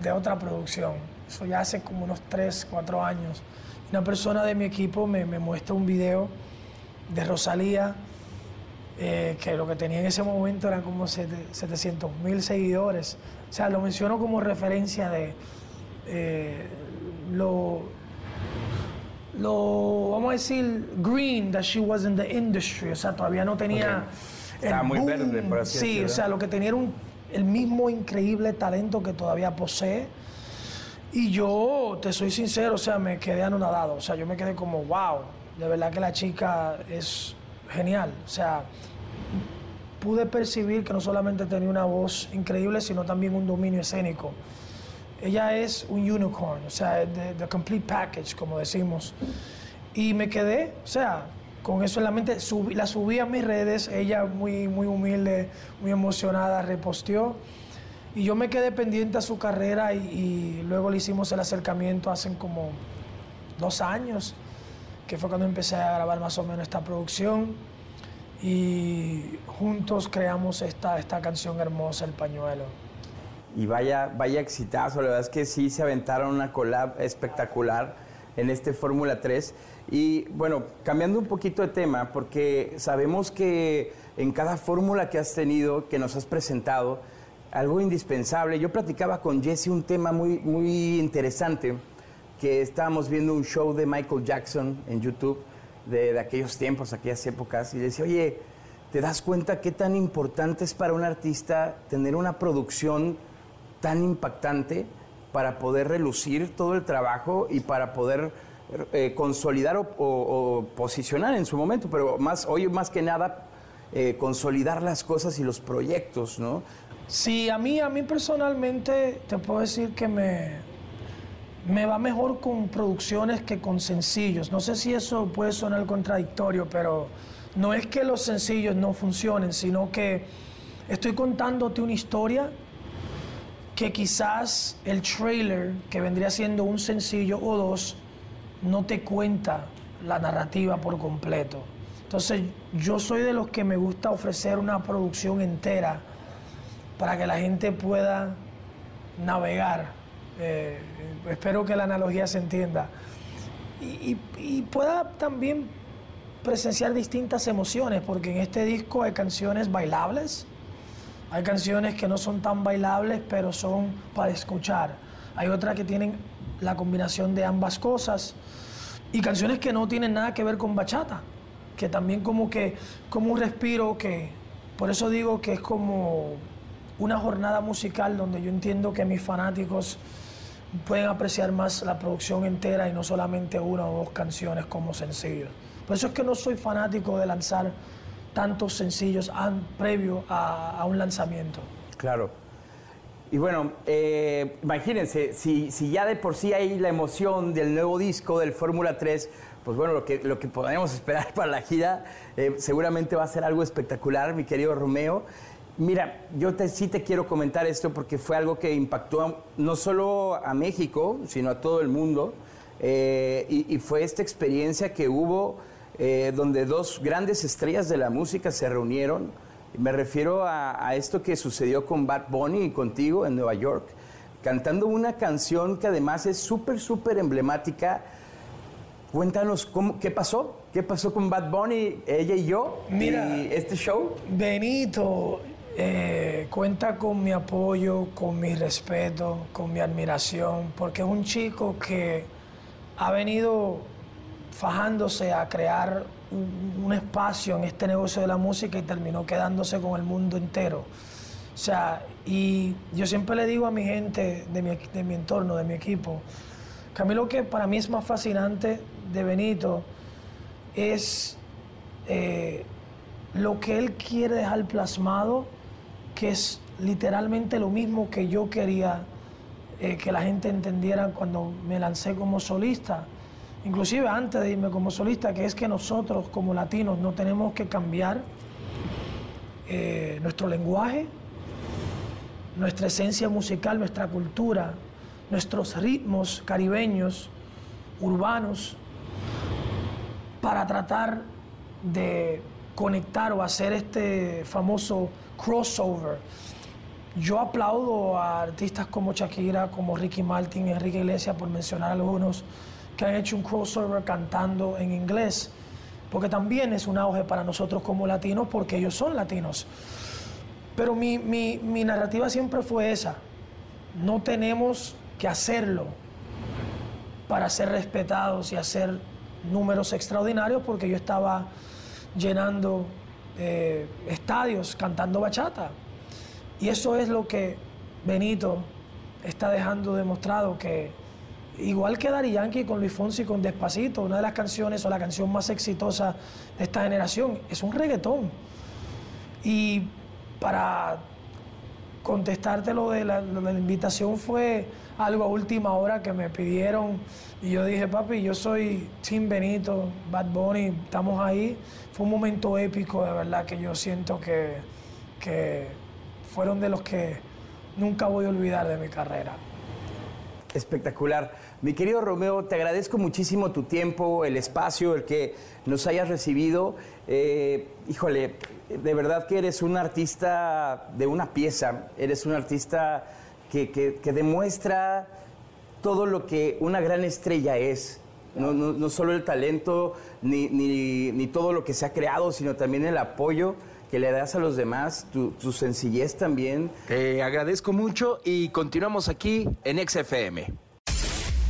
S12: de otra producción, eso ya hace como unos 3, 4 años. Una persona de mi equipo me, me muestra un video de Rosalía, eh, que lo que tenía en ese momento eran como 700 mil seguidores. O sea, lo menciono como referencia de eh, lo, lo, vamos a decir, green that she was in the industry. O sea, todavía no tenía.
S11: Ok. Estaba muy verde, por así
S12: Sí,
S11: decirlo.
S12: o sea, lo que tenía era un- el mismo increíble talento que todavía posee. Y yo, te soy sincero, o sea, me quedé anonadado. O sea, yo me quedé como, wow, de verdad que la chica es genial. O sea, pude percibir que no solamente tenía una voz increíble, sino también un dominio escénico. Ella es un unicorn, o sea, the, the complete package, como decimos. Y me quedé, o sea, con eso en la mente, la subí a mis redes, ella muy, muy humilde, muy emocionada, reposteó. Y yo me quedé pendiente a su carrera y, y luego le hicimos el acercamiento hace como dos años, que fue cuando empecé a grabar más o menos esta producción. Y juntos creamos esta, esta canción hermosa, El Pañuelo.
S11: Y vaya, vaya exitazo, la verdad es que sí se aventaron una collab espectacular en este Fórmula 3. Y bueno, cambiando un poquito de tema, porque sabemos que en cada fórmula que has tenido, que nos has presentado, algo indispensable. Yo platicaba con Jesse un tema muy, muy interesante, que estábamos viendo un show de Michael Jackson en YouTube, de, aquellos tiempos, aquellas épocas, y decía, oye, ¿te das cuenta qué tan importante es para un artista tener una producción tan impactante para poder relucir todo el trabajo y para poder eh, consolidar o posicionar en su momento, pero más hoy más que nada eh, consolidar las cosas y los proyectos, ¿no?
S12: Sí, a mí, a mí personalmente te puedo decir que me, me va mejor con producciones que con sencillos. No sé si eso puede sonar contradictorio, pero no es que los sencillos no funcionen, sino que estoy contándote una historia que quizás el trailer, que vendría siendo un sencillo o dos, no te cuenta la narrativa por completo. Entonces, yo soy de los que me gusta ofrecer una producción entera para que la gente pueda navegar. Eh, espero que la analogía se entienda. Y, y- pueda también presenciar distintas emociones, porque en este disco hay canciones bailables, hay canciones que no son tan bailables, pero son para escuchar. Hay otras que tienen la combinación de ambas cosas. Y canciones que no tienen nada que ver con bachata, que también como que, como un respiro que, por eso digo que es como una jornada musical donde yo entiendo que mis fanáticos pueden apreciar más la producción entera y no solamente una o dos canciones como sencillos. Por eso es que no soy fanático de lanzar tantos sencillos an- previo a, a un lanzamiento.
S11: Claro. Y bueno, eh, imagínense, si, si ya de por sí hay la emoción del nuevo disco del Fórmula 3, pues bueno, lo que, lo que podemos esperar para la gira eh, seguramente va a ser algo espectacular, mi querido Romeo. Mira, yo te- sí te quiero comentar esto porque fue algo que impactó no solo a México, sino a todo el mundo. Eh, y, y fue esta experiencia que hubo eh, donde dos grandes estrellas de la música se reunieron. Me refiero a, a esto que sucedió con Bad Bunny y contigo en Nueva York, cantando una canción que además es súper, súper emblemática. Cuéntanos cómo, qué pasó, qué pasó con Bad Bunny, ella y yo,
S12: Mira.
S11: y este show.
S12: Benito, eh, cuenta con mi apoyo, con mi respeto, con mi admiración, porque es un chico que ha venido fajándose a crear un, espacio en este negocio de la música y terminó quedándose con el mundo entero. O sea, y yo siempre le digo a mi gente de mi, de mi entorno, de mi equipo, que a mí lo que para mí es más fascinante de Benito es eh, lo que él quiere dejar plasmado, que es literalmente lo mismo que yo quería eh, que la gente entendiera cuando me lancé como solista, inclusive antes de irme como solista, que es que nosotros como latinos no tenemos que cambiar eh, nuestro lenguaje, nuestra esencia musical, nuestra cultura, nuestros ritmos caribeños, urbanos, para tratar de conectar o hacer este famoso crossover. Yo aplaudo a artistas como Shakira, como Ricky Martin, Enrique Iglesias, por mencionar algunos, que han hecho un crossover cantando en inglés, porque también es un auge para nosotros como latinos, porque ellos son latinos. Pero mi, mi, mi narrativa siempre fue esa. No tenemos que hacerlo para ser respetados y hacer números extraordinarios, porque yo estaba llenando eh, estadios cantando bachata. Y eso es lo que Benito está dejando demostrado que, igual que Dari Yankee con Luis Fonsi con Despacito, una de las canciones o la canción más exitosa de esta generación, es un reggaetón. Y para contestarte lo de la, invitación fue algo a última hora que me pidieron y yo dije, papi, yo soy Tim Benito, Bad Bunny, estamos ahí. Fue un momento épico, de verdad, que yo siento que, que fueron de los que nunca voy a olvidar de mi carrera.
S11: Espectacular. Mi querido Romeo, te agradezco muchísimo tu tiempo, el espacio, el que nos hayas recibido. Eh, híjole, de verdad que eres un artista de una pieza, eres un artista que, que- demuestra todo lo que una gran estrella es. No, no- no solo el talento ni, ni- ni todo lo que se ha creado, sino también el apoyo que le das a los demás, tu, tu sencillez también.
S13: Te agradezco mucho y continuamos aquí en XFM.